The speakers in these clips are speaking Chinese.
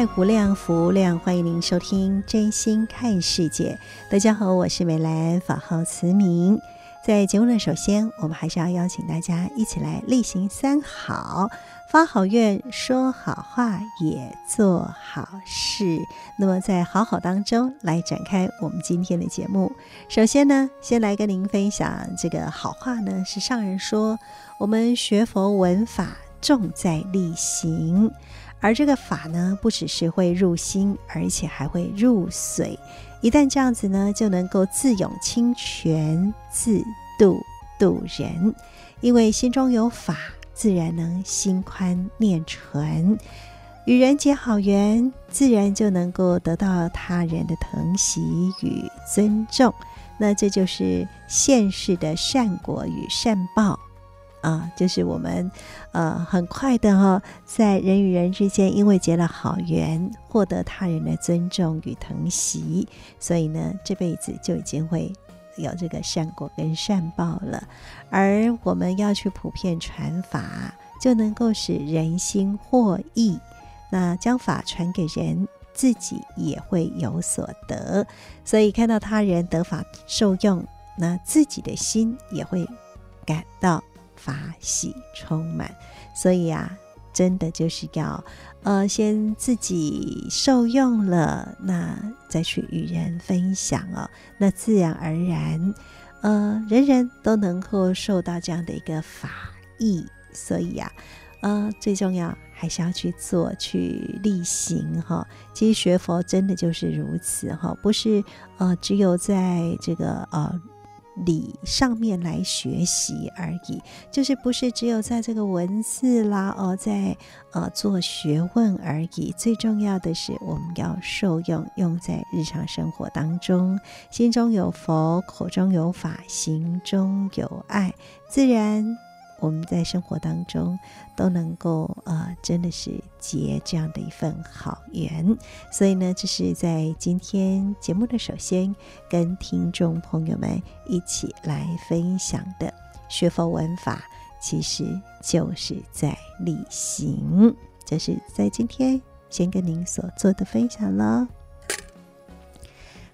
爱无量，福无量，欢迎您收听《真心看世界》。大家好，我是美兰，法号慈明。在节目的首先，我们还是要邀请大家一起来例行三好。发好愿，说好话，也做好事。那么，在好好当中来展开我们今天的节目。首先呢，先来跟您分享这个好话呢，是上人说，我们学佛闻法，重在力行，而这个法呢，不只是会入心，而且还会入髓。一旦这样子呢，就能够自涌清泉，自度度人，因为心中有法。自然能心宽念纯，与人结好缘，自然就能够得到他人的疼惜与尊重。那这就是现世的善果与善报啊，就是我们呃很快的哈、哦，在人与人之间，因为结了好缘，获得他人的尊重与疼惜，所以呢，这辈子就已经会。有这个善果跟善报了，而我们要去普遍传法，就能够使人心获益。那将法传给人，自己也会有所得。所以看到他人得法受用，那自己的心也会感到法喜充满。所以啊。真的就是要，呃，先自己受用了，那再去与人分享哦，那自然而然，呃，人人都能够受到这样的一个法益。所以呀，呃，最重要还是要去做，去力行哈。其实学佛真的就是如此哈，不是呃，只有在这个呃。理上面来学习而已，就是不是只有在这个文字啦，哦，在呃做学问而已。最重要的是，我们要受用，用在日常生活当中，心中有佛，口中有法，行中有爱，自然。我们在生活当中都能够呃，真的是结这样的一份好缘，所以呢，这是在今天节目的首先跟听众朋友们一起来分享的学佛闻法，其实就是在力行。这是在今天先跟您所做的分享了。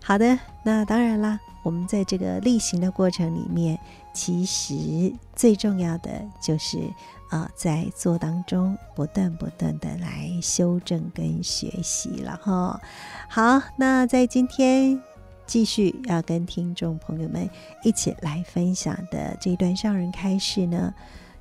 好的，那当然啦，我们在这个例行的过程里面。其实最重要的就是，呃，在做当中不断不断的来修正跟学习了哈。好，那在今天继续要跟听众朋友们一起来分享的这段上人开示呢，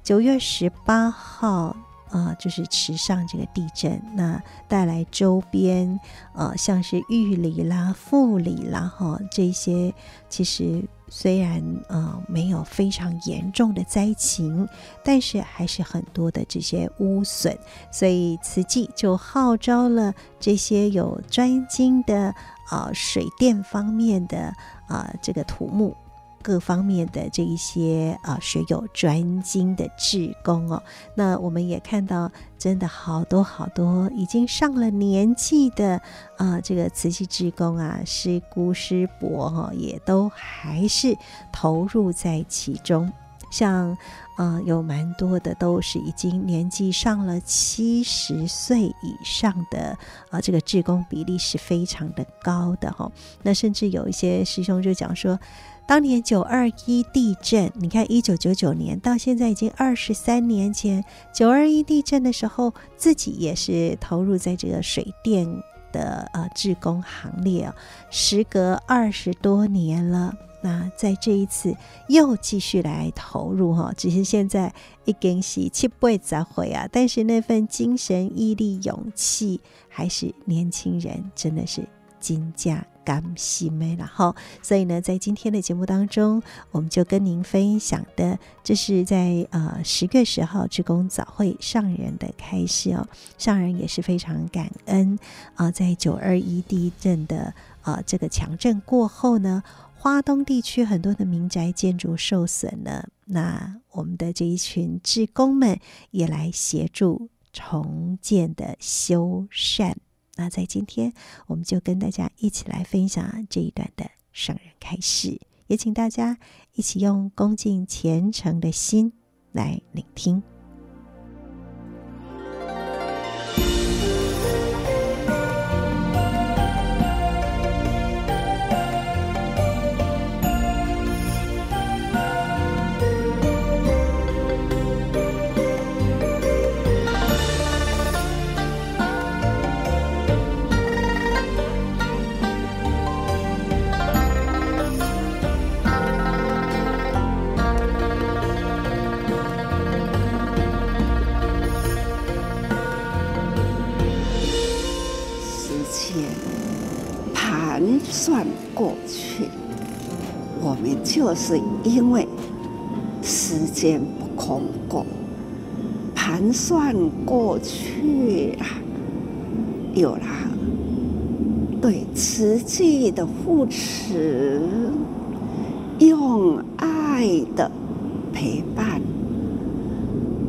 九月十八号。啊、就是池上这个地震，那带来周边，呃，像是玉里啦、富里啦，哈，这些其实虽然呃没有非常严重的灾情，但是还是很多的这些污损，所以慈济就号召了这些有专精的呃水电方面的啊、呃、这个土木。各方面的这一些啊，学有专精的志工哦，那我们也看到，真的好多好多已经上了年纪的啊，这个慈济志工啊，师姑师伯哈，也都还是投入在其中。像啊，有蛮多的都是已经年纪上了七十岁以上的啊，这个志工比例是非常的高的哈。那甚至有一些师兄就讲说。当年九二一地震，你看一九九九年到现在已经二十三年前，九二一地震的时候，自己也是投入在这个水电的呃志工行列哦，时隔二十多年了。那在这一次又继续来投入哈，只是现在已经是七八十岁啊，但是那份精神、毅力、勇气，还是年轻人真的是金价甘心没了哈。所以呢，在今天的节目当中，我们就跟您分享的，这是在呃十月十号志工早会上人的开始哦，上人也是非常感恩啊、在九二一地震的啊、呃、这个强震过后呢。花东地区很多的民宅建筑受损了，那我们的这一群志工们也来协助重建的修缮。那在今天，我们就跟大家一起来分享这一段的圣人开示，也请大家一起用恭敬虔诚的心来聆听。算过去，我们就是因为时间不空过，盘算过去啊，有了对慈济的扶持，用爱的陪伴，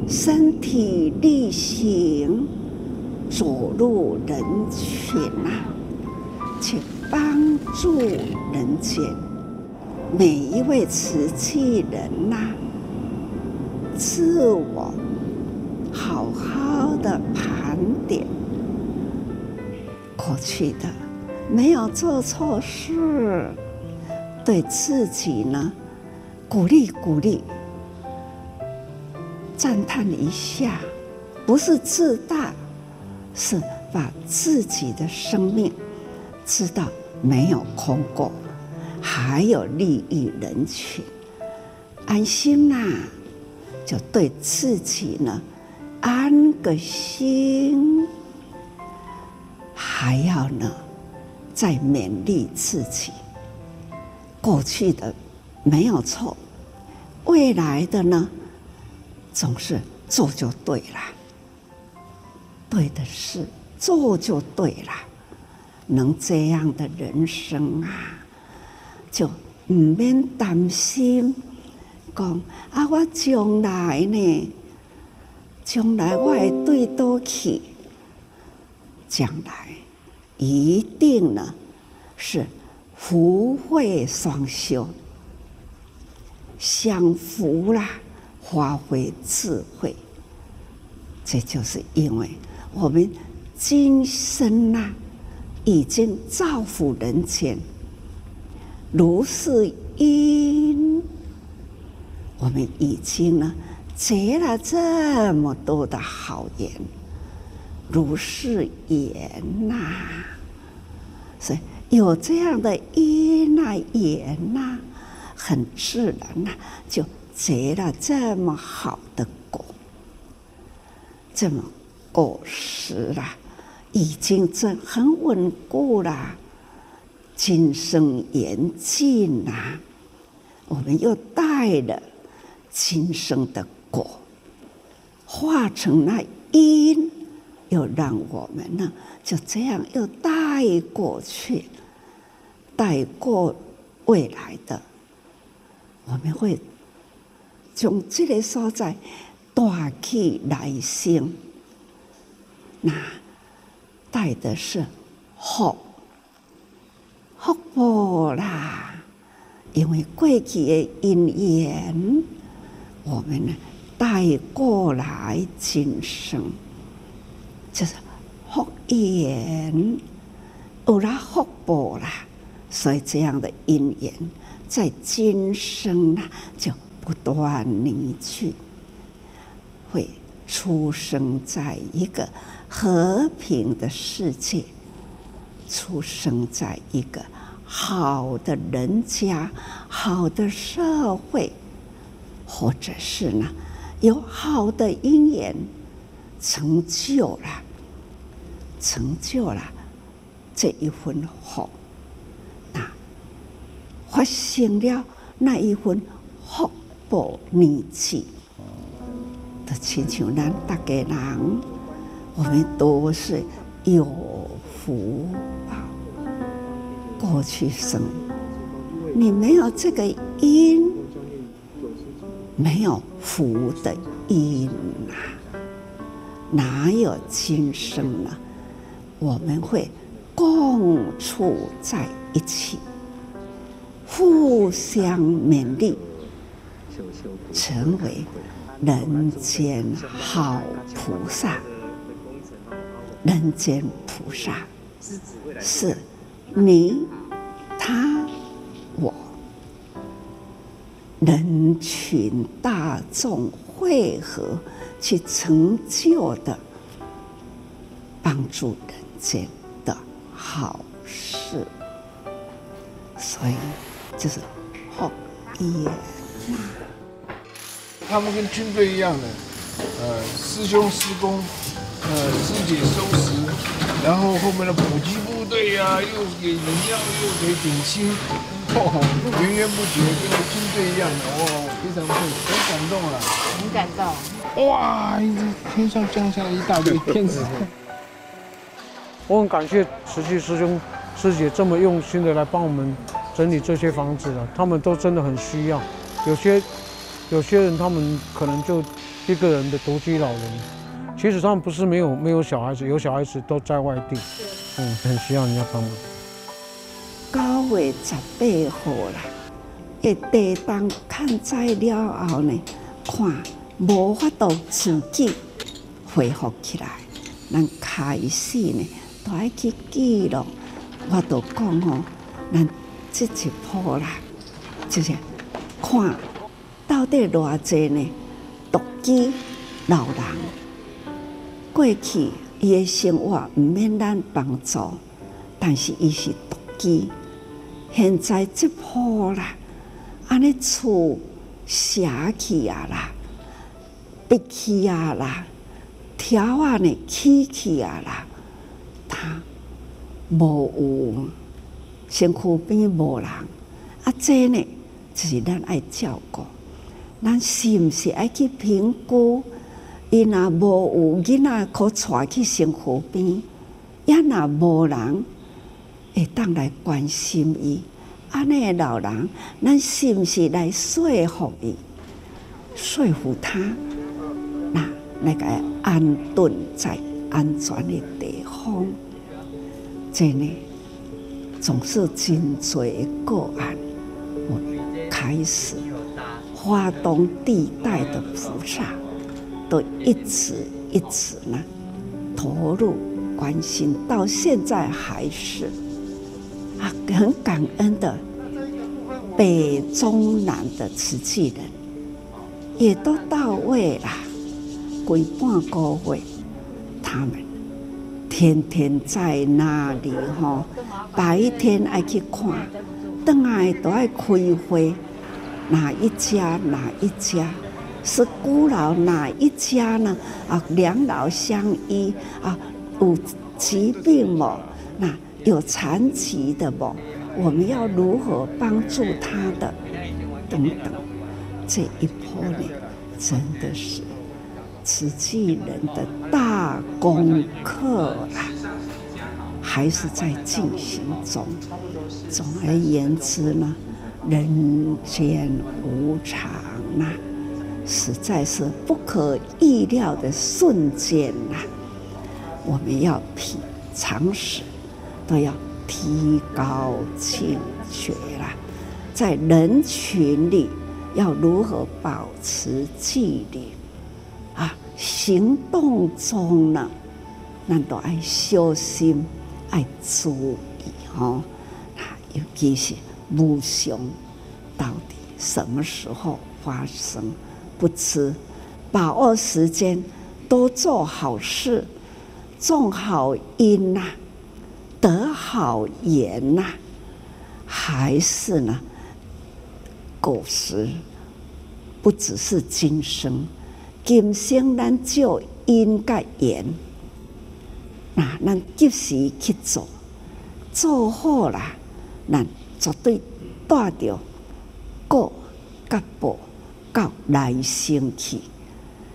身体力行走入人群啊，请。帮助人间每一位慈济人呐、自我好好的盘点过去的没有做错事，对自己呢鼓励鼓励，赞叹一下，不是自大，是把自己的生命。知道没有空过，还有利益人群，安心呐、啊，就对自己呢安个心，还要呢再勉励自己，过去的没有错，未来的呢总是做就对了，对的事做就对了。能这样的人生啊，就唔免担心，讲啊，我将来呢？将来我会对倒去，将来一定呢是福慧双修，享福啦，发挥智慧。这就是因为我们今生呐。已经造福人间，如是因，我们已经呢结了这么多的好缘，如是缘呐、所以有这样的因呐缘呐，很自然呐、就结了这么好的果，这么果实啦。已经这很稳固了，今生缘尽呐，我们又带了今生的果，化成那因，又让我们呢就这样又带过去，带过未来的，我们会从这个所在带去来生，那。带的是福，福报啦！因为过去的因缘，我们呢带过来今生，就是福缘，有了福报啦，所以这样的因缘在今生呢就不断凝聚，会出生在一个。和平的世界，出生在一个好的人家、好的社会，或者是呢，有好的因缘，成就了，成就了这一份福，那发生了那一份福报年纪，的亲像咱大家人，我们都是有福报。过去生，你没有这个因，没有福的因啊，哪有今生呢？我们会共处在一起，互相勉励，成为人间好菩萨。人间菩萨是。你、他、我，人群大众汇合去成就的，帮助人间的好事，所以就是福业。他们跟军队一样的，呃，师兄师公，呃，师姐收拾，然后后面的补给部。队呀、啊，又给饮料，又给点心，哦，源源不绝，跟个军队一样的，哇、哦，非常棒，很感动啊，很感动。哇，天上降下一大堆天使。我很感谢慈济师兄师姐这么用心的来帮我们整理这些房子了，他们都真的很需要。有些有些人他们可能就一个人的独居老人，其实他们不是没有没有小孩子，有小孩子都在外地。嗯，很需要人家帮忙。九月十八号啦，一地动看灾了后呢，看无法度自己恢复起来，咱开始呢都爱去记录。我都讲哦，咱这一波啦，就是看到底偌济呢，独居老人过去。伊的生活毋免咱帮助，但是伊是独居。现在这波啦，安尼厝写起啊啦，闭起啊啦，条啊呢起起啊啦，他无有身躯边无人，啊这呢就是咱爱照顾，咱是毋是爱去评估？伊若无有囡仔可带去身躯边，也若无人会当来关心伊，安尼诶老人，咱是毋是来说服伊，说服他，那那个安顿在安全的地方，真的总是真多个案，我开始发动地带的菩萨。都一直一直呢投入关心，到现在还是。啊，很感恩的北中南的瓷器人也都到位了，过半个位，他们。天天在那里哈，白天爱去看，等下都爱开会，哪一家哪一家。是孤老哪一家呢？啊，两老相依啊，有疾病么？那有残疾的么？我们要如何帮助他的？等等，这一波呢，真的是慈济人的大功课啊，还是在进行中。总而言之呢，人间无常啊。实在是不可意料的瞬间呐、我们要凭常识，都要提高警觉啦。在人群里要如何保持距离啊？行动中呢，那都爱小心，爱注意哦。尤其是无常，到底什么时候发生？不吃，把握时间，多做好事，种好因呐、得好缘呐、还是呢？果实不只是今生，今生咱就应该缘，那咱及时去做，做好了，咱绝对带着果甲报到来生去。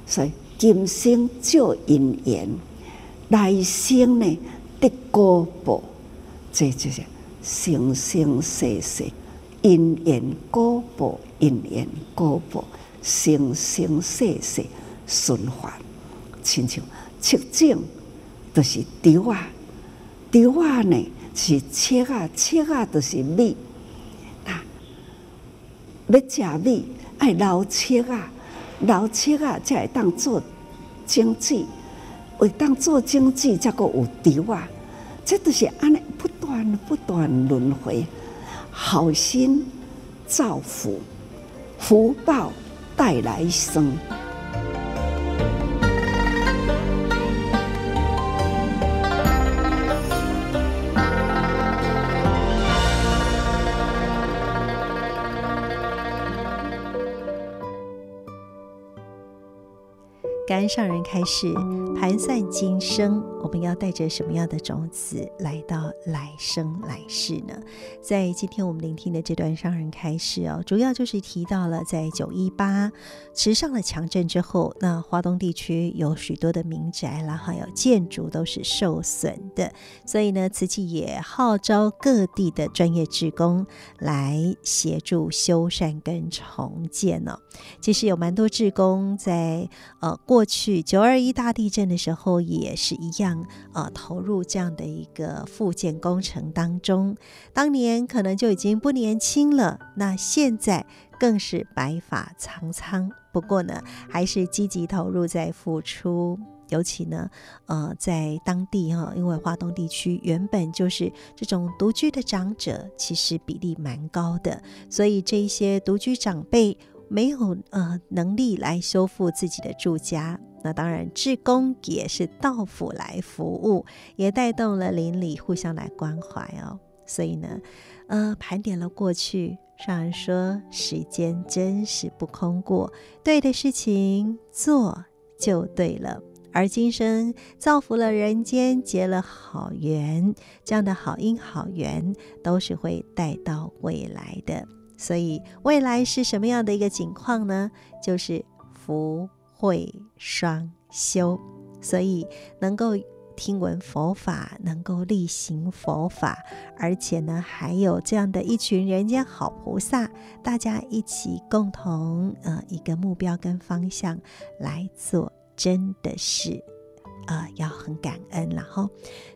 所以今生就因缘，来生呢得果报，这就是生生世世。因缘果报，因缘果报，生生世世循环，亲像七种都是稻啊，稻啊呢是切啊，切啊都是米。那要食米，爱捞切啊，捞切啊才会当做经济，会当做经济，才个有稻啊。这都是安尼不断不断轮回。好心造福，福报带来生。上人开示，盘算今生，我们要带着什么样的种子来到来生来世呢？在今天我们聆听的这段上人开示哦，主要就是提到了在九一八持上了强震之后，那华东地区有许多的民宅啦，还有建筑都是受损的，所以呢，慈济也号召各地的专业志工来协助修缮跟重建呢、哦。其实有蛮多志工在呃过。去九二一大地震的时候也是一样，呃，投入这样的一个复建工程当中。当年可能就已经不年轻了，那现在更是白发苍苍。不过呢，还是积极投入在付出。尤其呢，呃，在当地哈，因为花东地区原本就是这种独居的长者，其实比例蛮高的，所以这一些独居长辈。没有呃能力来修复自己的住家，那当然志工也是到府来服务，也带动了邻里互相来关怀哦。所以呢，呃，盘点了过去，上人说时间真是不空过，对的事情做就对了。而今生造福了人间，结了好缘，这样的好因好缘都是会带到未来的。所以未来是什么样的一个景况呢？就是福慧双修，所以能够听闻佛法，能够力行佛法，而且呢，还有这样的一群人间好菩萨，大家一起共同呃一个目标跟方向来做，真的是呃要很感恩，然后，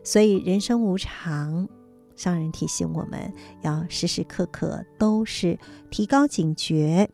所以人生无常。上人提醒我们要时时刻刻都是提高警觉，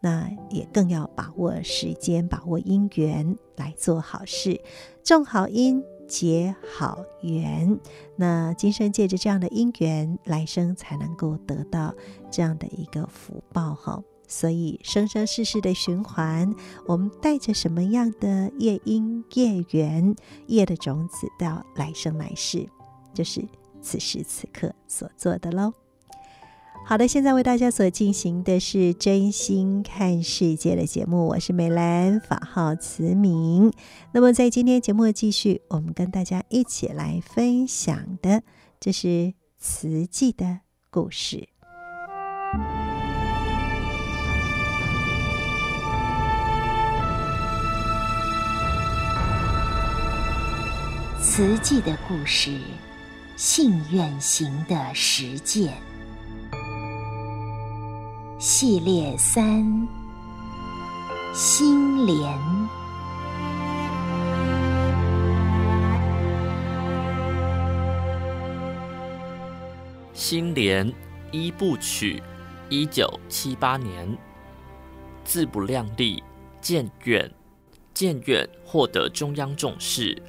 那也更要把握时间，把握因缘来做好事，种好因结好缘。那今生借着这样的因缘，来生才能够得到这样的一个福报哈。所以生生世世的循环，我们带着什么样的业因业缘业的种子到来生来世，就是。此时此刻所做的喽。好的，现在为大家所进行的是真心看世界的节目，我是美兰，法号慈明。那么在今天节目继续，我们跟大家一起来分享的，这是慈济的故事。慈济的故事。信愿行的实践系列三：心莲。心莲一部曲，一九七八年，自不量力，建院，建院获得中央重视。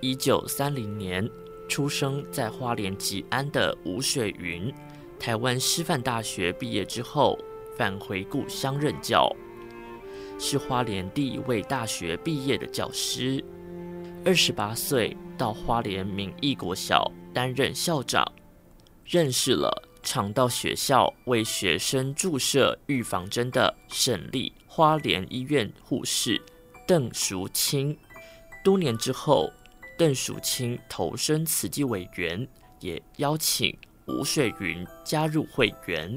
一九三零年。出生在花莲吉安的吴水云，台湾师范大学毕业之后返回故乡任教，是花莲第一位大学毕业的教师。二十八岁到花莲明义国小担任校长，认识了常到学校为学生注射预防针的省立花莲医院护士邓淑清。多年之后，邓淑清投身慈济委员，也邀请吴水云加入会员。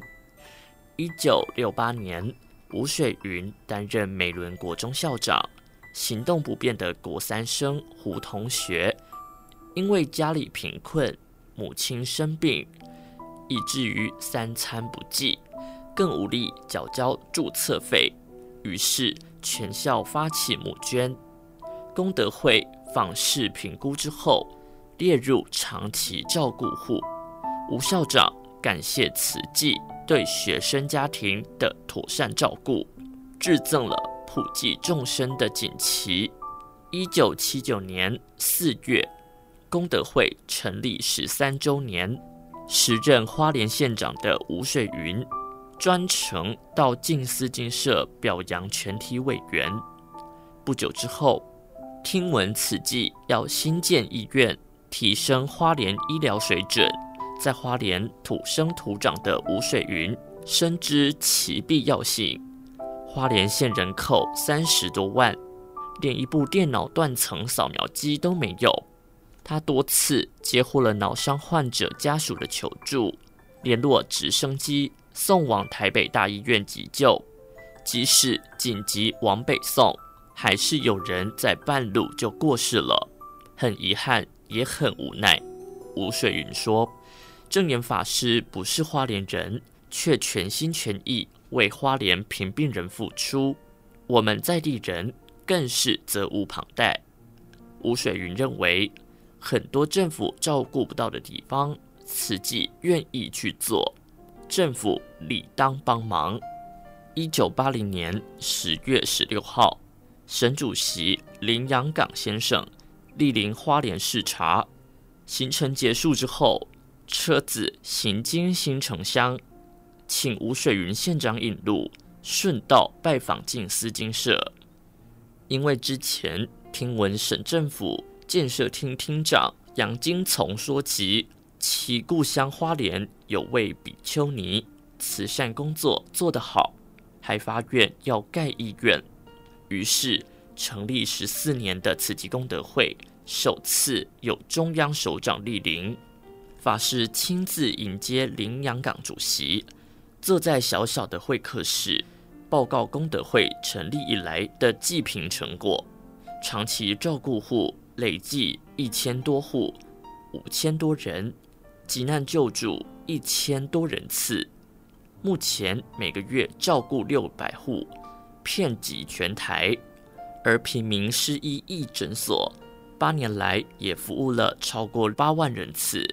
一九六八年，吴水云担任美仑国中校长。行动不便的国三生胡同学，因为家里贫困，母亲生病，以至于三餐不继，更无力缴交注册费。于是全校发起募捐，功德会访视评估之后，列入长期照顾户。吴校长感谢慈济对学生家庭的妥善照顾，致赠了。普济众生的锦旗。一九七九年四月，功德会成立十三周年，时任花莲县长的吴水云专程到静思精舍表扬全体委员。不久之后，听闻此计要新建医院，提升花莲医疗水准，在花莲土生土长的吴水云深知其必要性。花莲县人口三十多万，连一部电脑断层扫描机都没有。他多次接获了脑伤患者家属的求助，联络直升机送往台北大医院急救。即使紧急往北送，还是有人在半路就过世了。很遗憾，也很无奈。吴水云说：“证严法师不是花莲人，却全心全意。”为花莲贫病人付出，我们在地人更是责无旁贷。吴水云认为，很多政府照顾不到的地方，慈济愿意去做，政府理当帮忙。一九八零年十月十六号，省主席林洋港先生莅临花莲视察，行程结束之后，车子行经新城乡。请吴水云县长引路，顺道拜访静思精舍。因为之前听闻省政府建设厅厅长杨金从说及其故乡花莲有位比丘尼慈善工作做得好，还发愿要盖医院，于是成立十四年的慈济功德会首次有中央首长莅临，法师亲自迎接林洋港主席。坐在小小的会客室，报告功德会成立以来的济贫成果。长期照顾户累计一千多户，五千多人，急难救助一千多人次。目前每个月照顾六百户，遍及全台。而平民失医义诊所，八年来也服务了超过八万人次。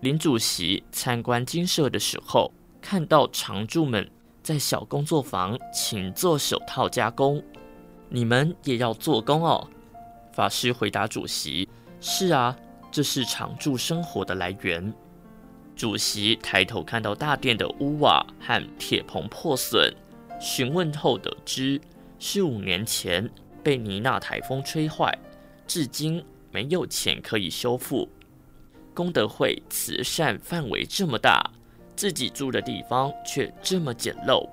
林主席参观精舍的时候，看到常住们在小工作坊勤做手套加工，你们也要做工哦。法师回答主席：“是啊，这是常住生活的来源。”主席抬头看到大殿的屋瓦和铁棚破损，询问后得知是五年前被尼娜台风吹坏，至今没有钱可以修复。功德会慈善范围这么大。自己住的地方却这么简陋，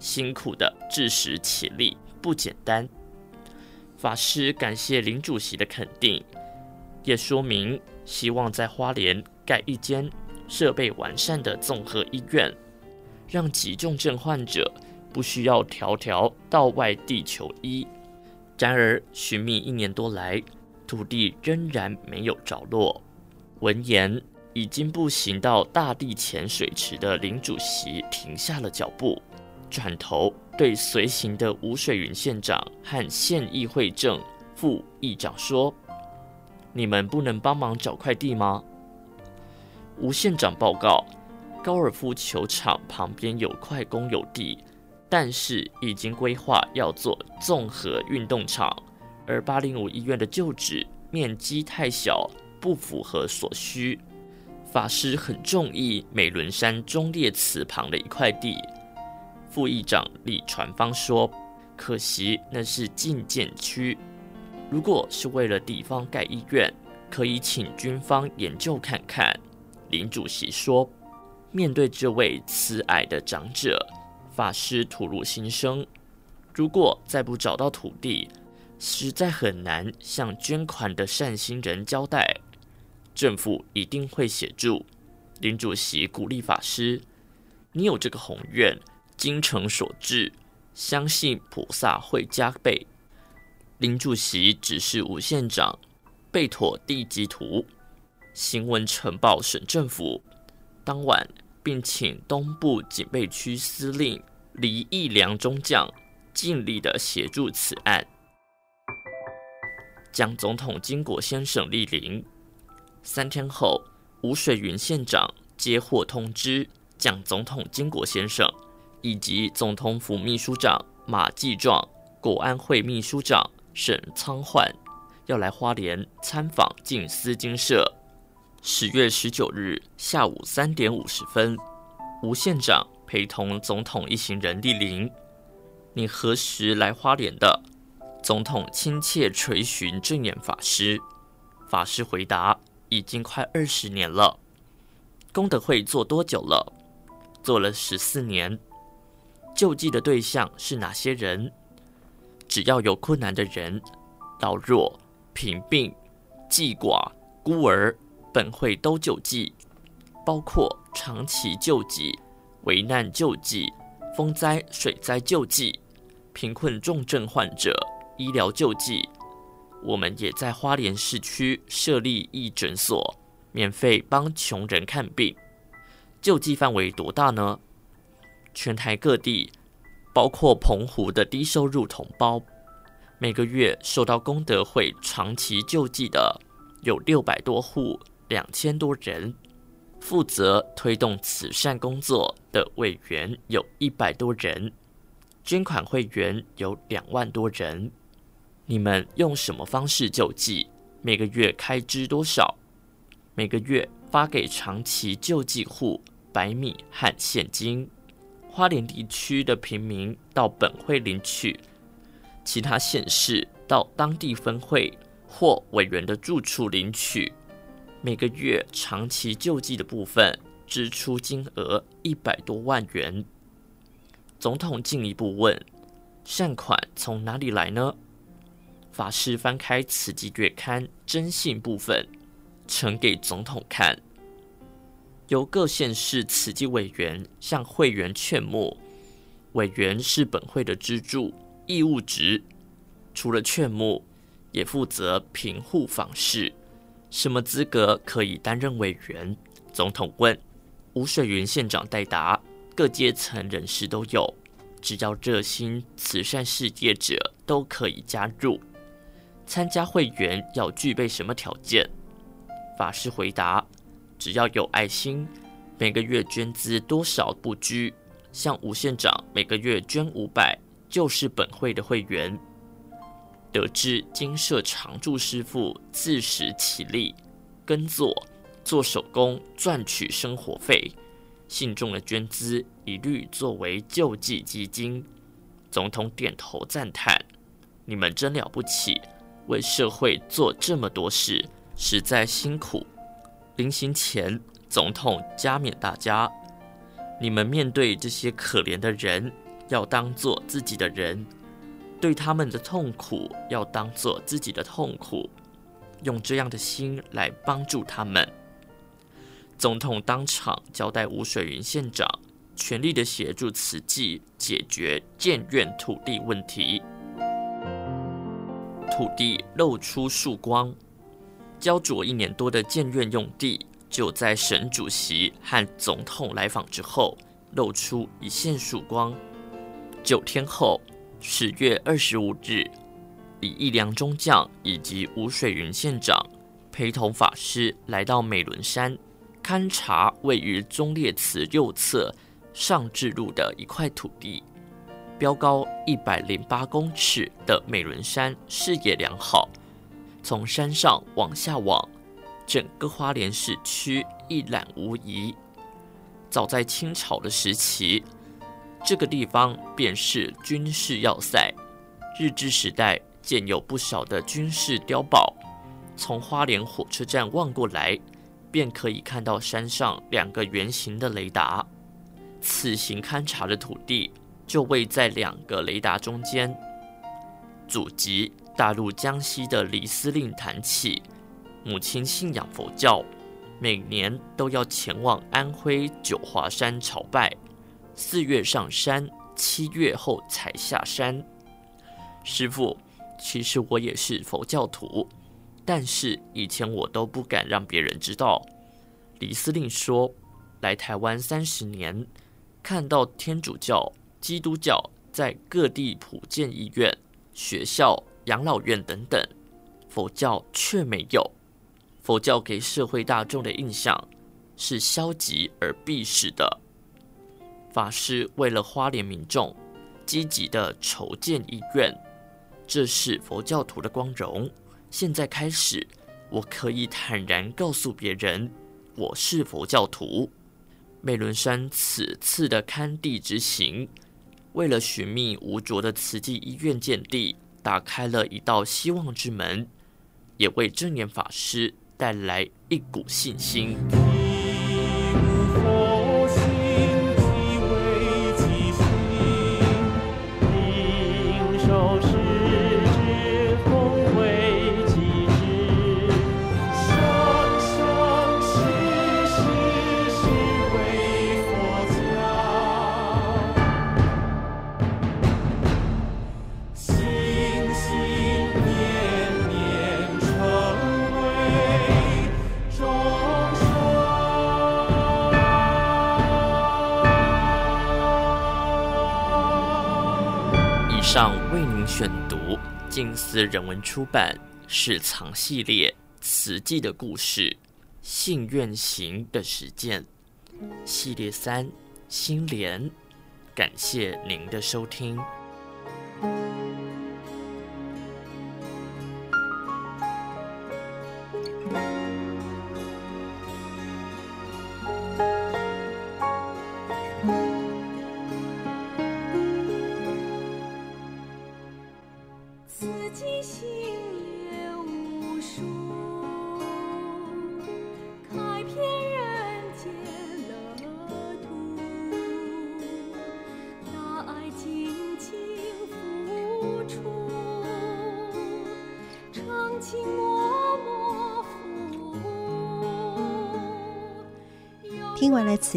辛苦的自食其力不简单。法师感谢林主席的肯定，也说明希望在花莲盖一间设备完善的综合医院，让急重症患者不需要迢迢到外地求医。然而寻觅一年多来，土地仍然没有着落。闻言。已经步行到大地前水池的林主席停下了脚步，转头对随行的吴水云县长和县议会正副议长说：“你们不能帮忙找块地吗？”吴县长报告：高尔夫球场旁边有块公有地，但是已经规划要做综合运动场，而八零五医院的旧址面积太小，不符合所需。法师很中意美仑山忠烈祠旁的一块地，副议长李传芳说：“可惜那是禁建区，如果是为了地方盖医院，可以请军方研究看看。”林主席说：“面对这位慈爱的长者，法师吐露心声：如果再不找到土地，实在很难向捐款的善心人交代。政府一定会协助。林主席鼓励法师：“你有这个宏愿，精诚所至，相信菩萨会加倍。”林主席指示吴县长备妥地基图，新闻呈报省政府。当晚，并请东部警备区司令黎义良中将尽力的协助此案。蒋总统经过先生莅临，三天后。吴水云县长接获通知，蒋总统经国先生以及总统府秘书长马继壮、国安会秘书长沈仓焕要来花莲参访静思精舍。十月十九日下午三点五十分，吴县长陪同总统一行人莅临。你何时来花莲的？总统亲切垂询证严法师。法师回答。已经快二十年了，功德会做多久了？做了十四年。救济的对象是哪些人？只要有困难的人，老弱、贫病、骥寡、孤儿，本会都救济，包括长期救济、危难救济、风灾水灾救济、贫困重症患者医疗救济。我们也在花莲市区设立义诊所，免费帮穷人看病。救济范围多大呢？全台各地，包括澎湖的低收入同胞，每个月受到功德会长期救济的有六百多户，两千多人。负责推动慈善工作的委员有一百多人，捐款会员有两万多人。你们用什么方式救济？每个月开支多少？每个月发给长期救济户白米和现金。花莲地区的平民到本会领取，其他县市到当地分会或委员的住处领取。每个月长期救济的部分支出金额一百多万元。总统进一步问：善款从哪里来呢？法师翻开《慈济月刊》征信部分，呈给总统看。由各县市慈济委员向会员劝募，委员是本会的支柱义务职，除了劝募，也负责贫户访视。什么资格可以担任委员？总统问。吴水云县长代答：各阶层人士都有，只要热心慈善事业者都可以加入。参加会员要具备什么条件？法师回答：只要有爱心，每个月捐资多少不拘。像吴县长每个月捐五百，就是本会的会员。得知金舍常住师傅自食其力，耕作、做手工赚取生活费，信众的捐资一律作为救济基金。总统点头赞叹：你们真了不起！为社会做这么多事，实在辛苦。临行前，总统加冕大家：你们面对这些可怜的人，要当做自己的人；对他们的痛苦，要当做自己的痛苦，用这样的心来帮助他们。总统当场交代吴水云县长，全力的协助慈济解决建院土地问题。土地露出曙光，焦灼一年多的建院用地，就在省主席和总统来访之后，露出一线曙光。九天后，十月二十五日，李义良中将以及吴水云县长陪同法师来到美仑山，勘察位于忠烈祠右侧上智路的一块土地。标高一百零八公尺的美仑山视野良好，从山上往下望，整个花莲市区一览无遗。早在清朝的时期，这个地方便是军事要塞。日治时代建有不少的军事碉堡。从花莲火车站望过来，便可以看到山上两个圆形的雷达。此行勘察的土地就位在两个雷达中间。祖籍大陆江西的李司令谈起，母亲信仰佛教，每年都要前往安徽九华山朝拜，四月上山，七月后才下山。师傅，其实我也是佛教徒，但是以前我都不敢让别人知道。李司令说，来台湾三十年，看到天主教、基督教在各地普建医院、学校、养老院等等，佛教却没有。佛教给社会大众的印象是消极而避世的。法师为了花莲民众，积极地筹建医院，这是佛教徒的光荣。现在开始，我可以坦然告诉别人，我是佛教徒。美伦山此次的勘地之行，为了寻觅无着的慈济医院建地，打开了一道希望之门，也为证严法师。带来一股信心。读静思人文出版《史藏系列慈济的故事：信愿行的实践》系列三心莲，感谢您的收听。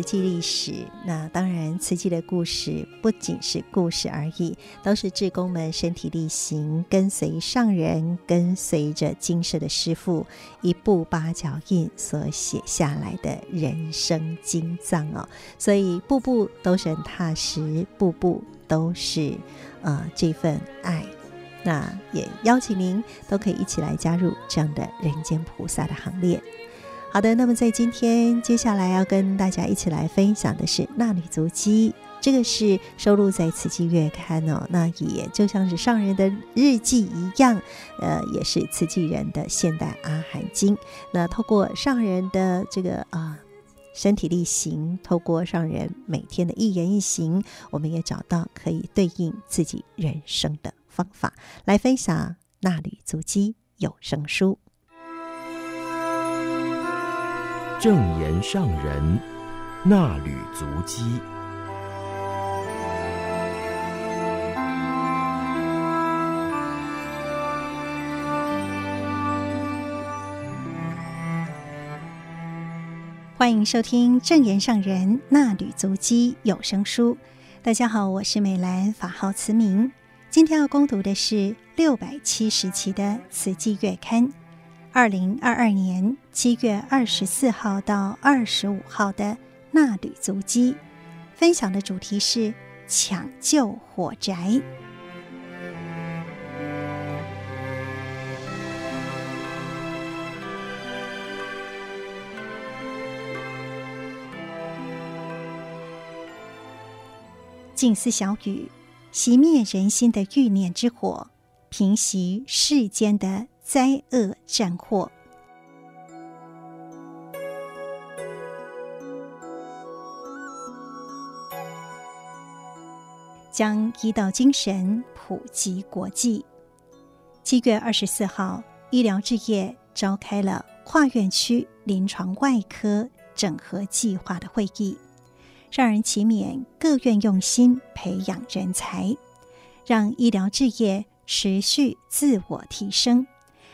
慈济历史，那当然慈济的故事不仅是故事而已，都是志工们身体力行，跟随上人，跟随着精舍的师傅一步八脚印所写下来的人生经藏哦。所以步步都是踏实，步步都是呃这份爱。那也邀请您都可以一起来加入这样的人间菩萨的行列。好的，那么在今天接下来要跟大家一起来分享的是《纳履足迹》，这个是收录在《慈济月刊》哦。那也就像是上人的日记一样，呃，也是慈济人的现代阿含经。那透过上人的这个啊、身体力行，透过上人每天的一言一行，我们也找到可以对应自己人生的方法，来分享《纳履足迹》有声书。正言上人那履足迹，欢迎收听正言上人那履足迹有声书。大家好，我是美兰，法号慈明。今天要攻读的是六百七十期的《慈济月刊》。二零二二年七月二十四号到二十五号的纳履足迹，分享的主题是抢救火宅。静思小雨，熄灭人心的欲念之火，平息世间的。灾厄战祸，将医道精神普及国际。七月二十四号，医疗志业召开了跨院区临床外科整合计划的会议，让人期勉各院用心培养人才，让医疗置业持续自我提升，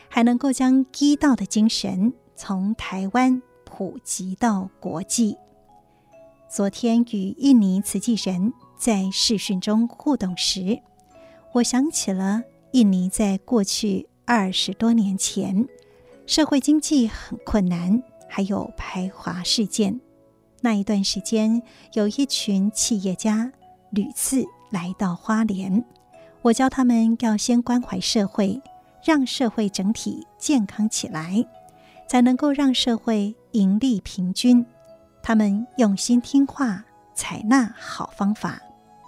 还能够将医道的精神从台湾普及到国际。昨天与印尼慈济人在视讯中互动时，我想起了印尼在过去二十多年前，社会经济很困难，还有排华事件。那一段时间，有一群企业家屡次来到花莲，我教他们要先关怀社会，让社会整体健康起来，才能够让社会盈利平均。他们用心听话，采纳好方法，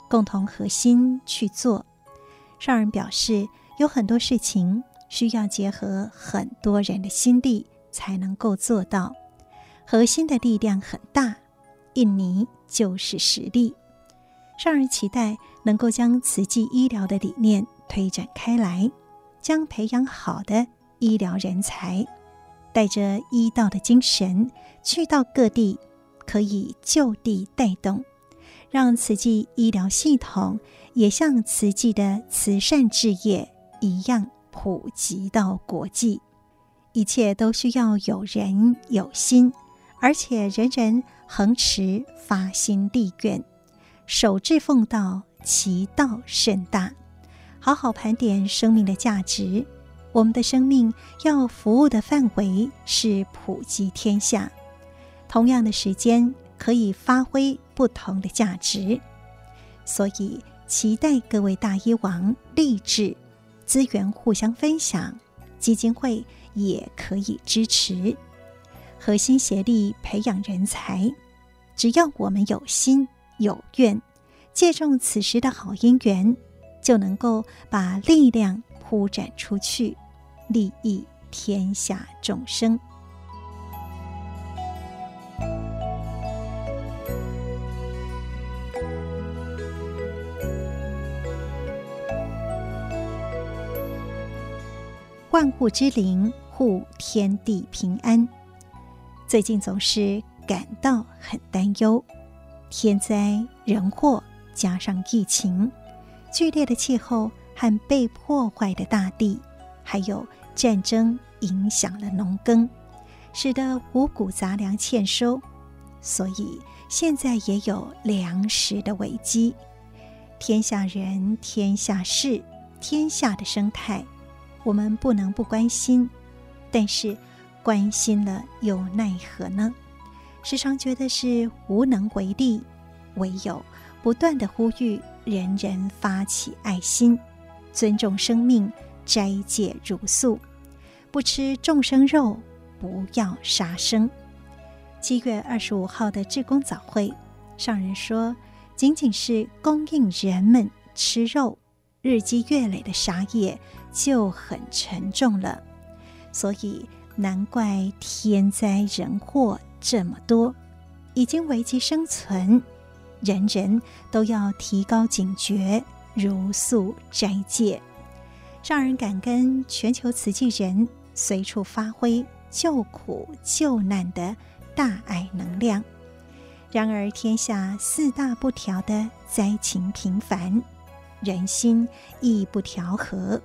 共同核心去做。上人表示，有很多事情需要结合很多人的心力才能够做到。核心的力量很大，印尼就是实力。上人期待能够将慈济医疗的理念推展开来，将培养好的医疗人才，带着医道的精神去到各地。可以就地带动，让慈济医疗系统也像慈济的慈善事业一样普及到国际。一切都需要有人有心，而且人人恒持发心立愿，守志奉道，其道甚大。好好盘点生命的价值，我们的生命要服务的范围是普及天下。同样的时间可以发挥不同的价值，所以期待各位大医王立志资源互相分享，基金会也可以支持，合心协力培养人才。只要我们有心有愿，借重此时的好因缘，就能够把力量铺展出去，利益天下众生。万物之灵护天地平安。最近总是感到很担忧，天灾人祸加上疫情，剧烈的气候和被破坏的大地，还有战争影响了农耕，使得五谷杂粮欠收，所以现在也有粮食的危机。天下人，天下事，天下的生态。我们不能不关心，但是关心了又奈何呢？时常觉得是无能为力，唯有不断地呼吁人人发起爱心，尊重生命，斋戒茹素，不吃众生肉，不要杀生。七月二十五号的志工早会，上人说，仅仅是供应人们吃肉。日积月累的杀业就很沉重了，所以难怪天灾人祸这么多，已经危及生存，人人都要提高警觉，茹素斋戒，让人感恩全球慈济人随处发挥救苦救难的大爱能量。然而天下四大不调的灾情频繁。人心亦不调和，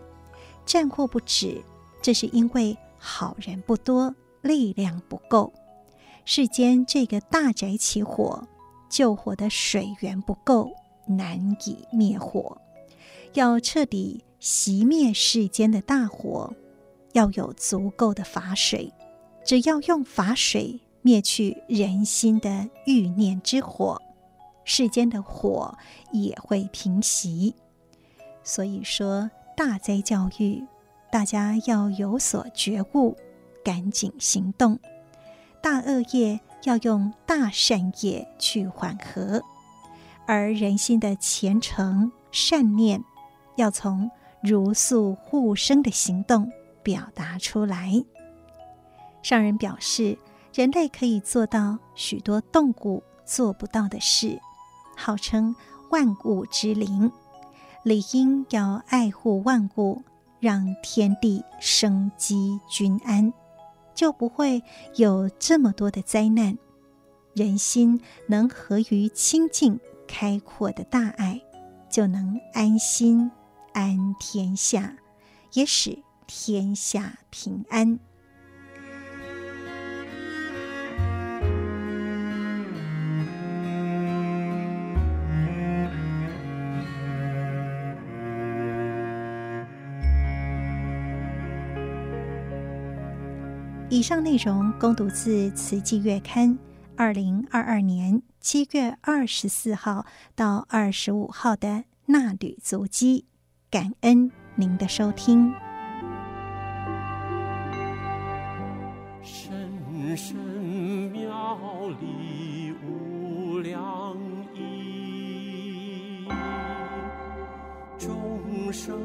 战祸不止，这是因为好人不多，力量不够。世间这个大宅起火，救火的水源不够，难以灭火。要彻底熄灭世间的大火，要有足够的法水。只要用法水灭去人心的欲念之火，世间的火也会平息。所以说，大灾教育，大家要有所觉悟，赶紧行动；大恶业要用大善业去缓和，而人心的虔诚善念，要从茹素护生的行动表达出来。上人表示，人类可以做到许多动物做不到的事，号称万物之灵。理应要爱护万物，让天地生机均安。就不会有这么多的灾难。人心能合于清净开阔的大爱，就能安心安天下，也使天下平安。以上内容供读自《慈济月刊》二零二二年七月二十四号到二十五号的衲履足迹，感恩您的收听。深深妙理无量义，众生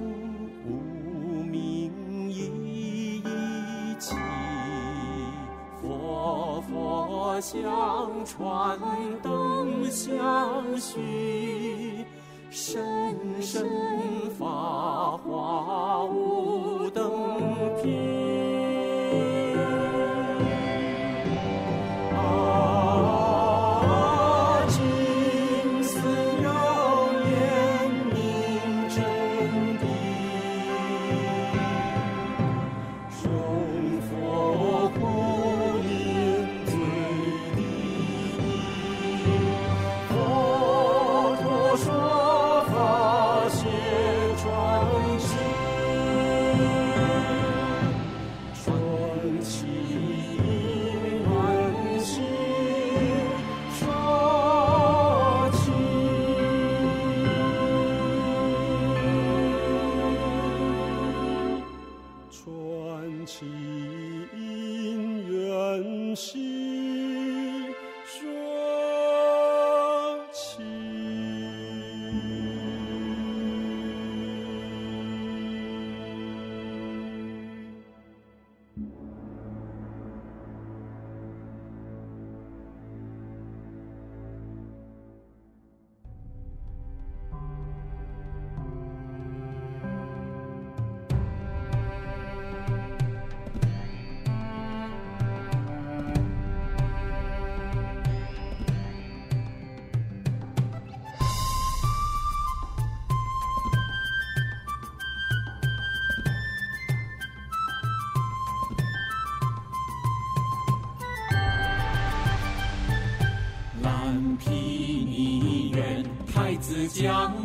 相传，灯相续，深深法华无等品。将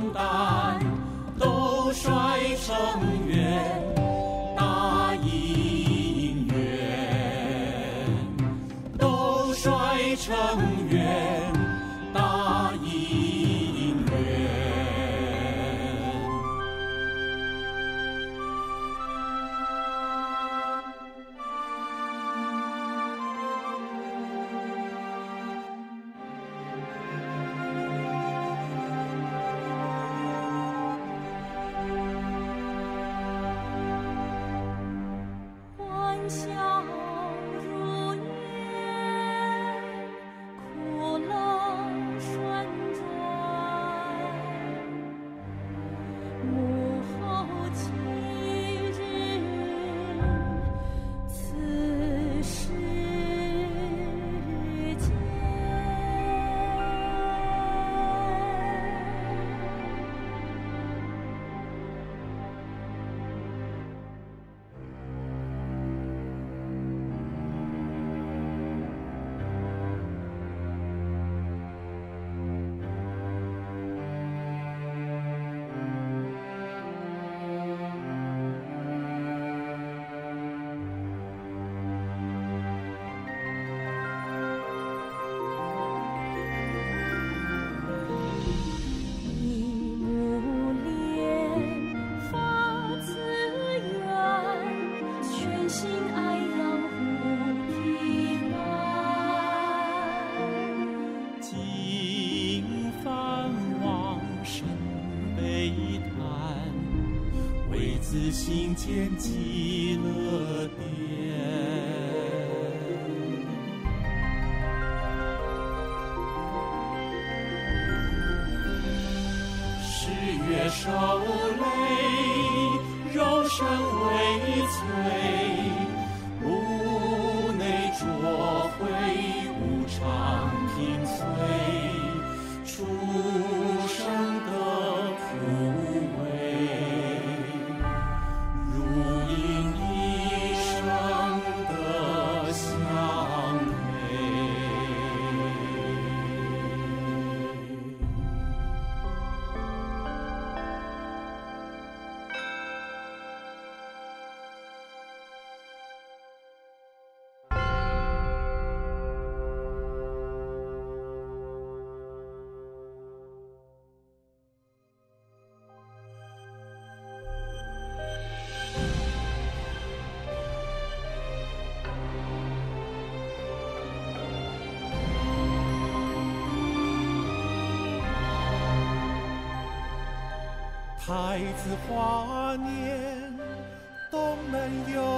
太子华年，东门游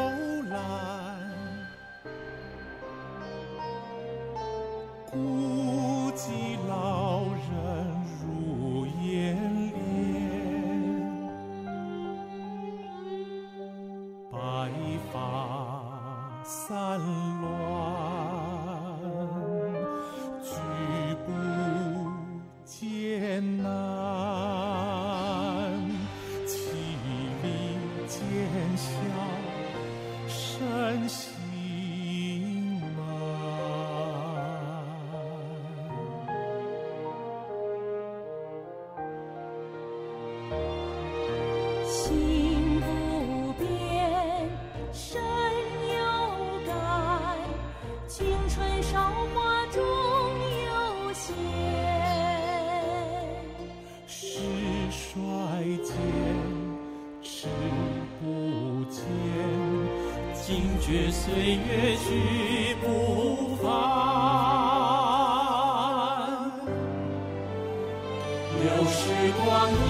岁月去不返，流逝光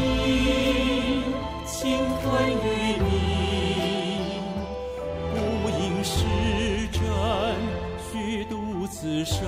阴，青春与你，不应是真，虚度此生。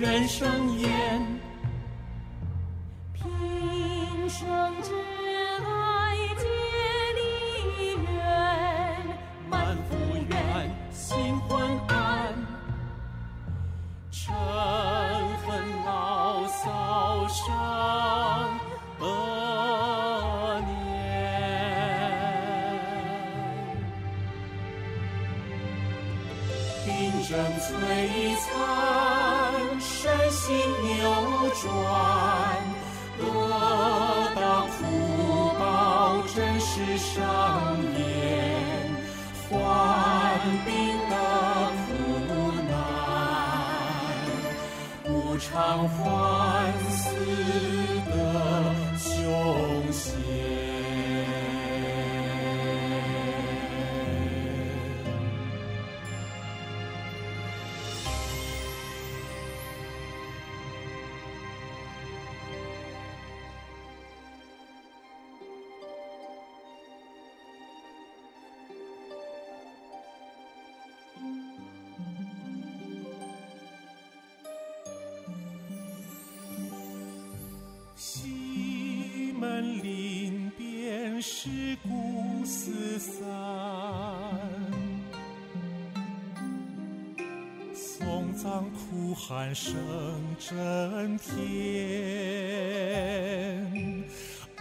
人生烟，平生之爱结离缘，满腹怨，心昏暗，尘恨牢骚伤。上演患病多苦难，无常患死。声震天，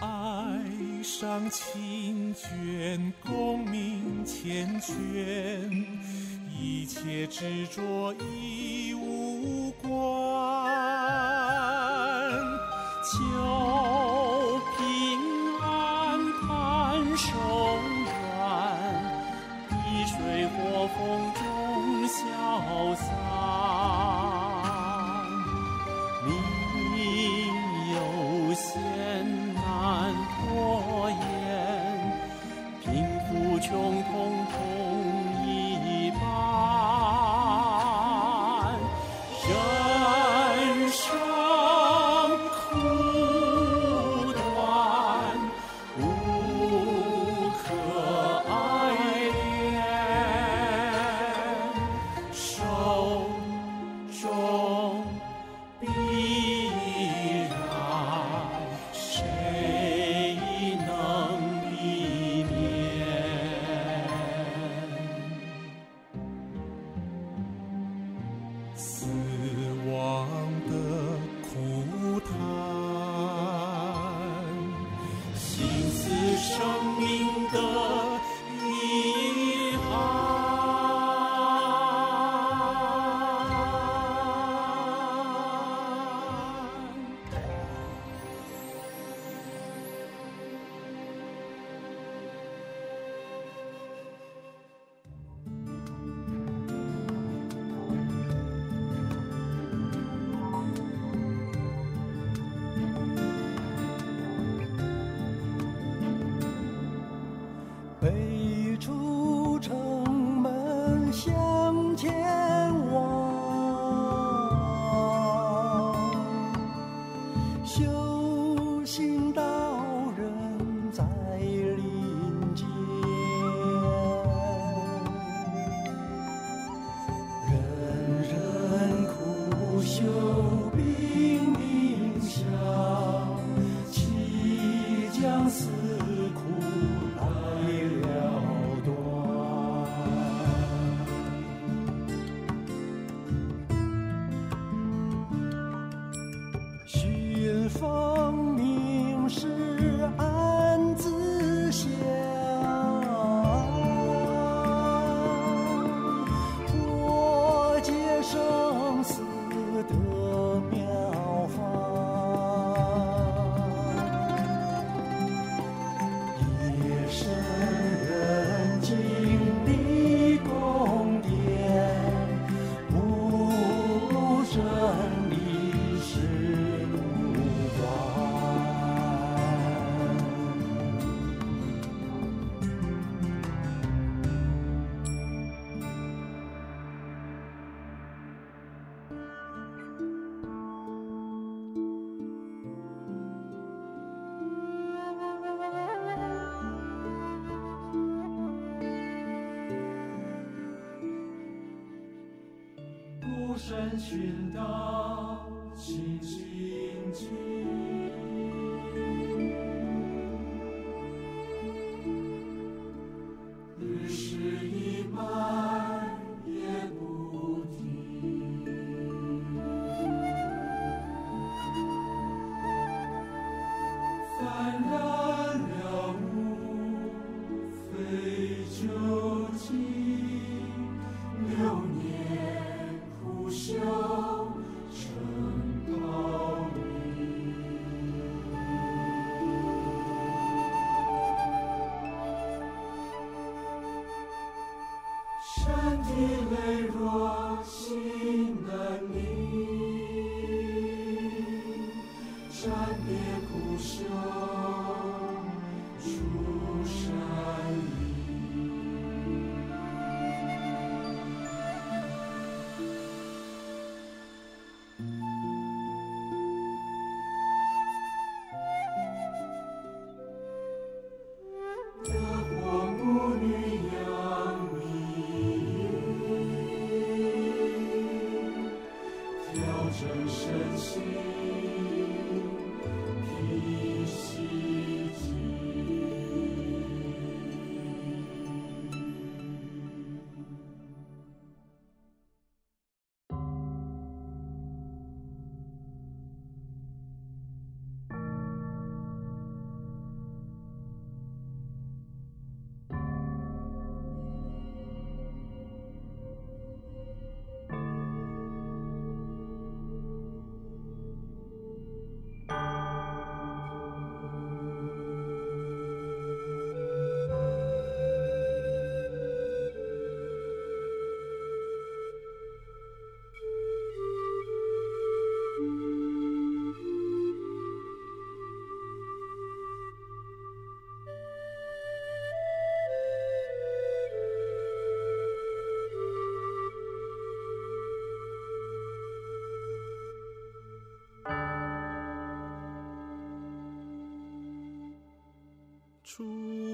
哀伤倾卷，功名缱绻，一切执着已无关。身山体羸弱，心出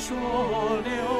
说留，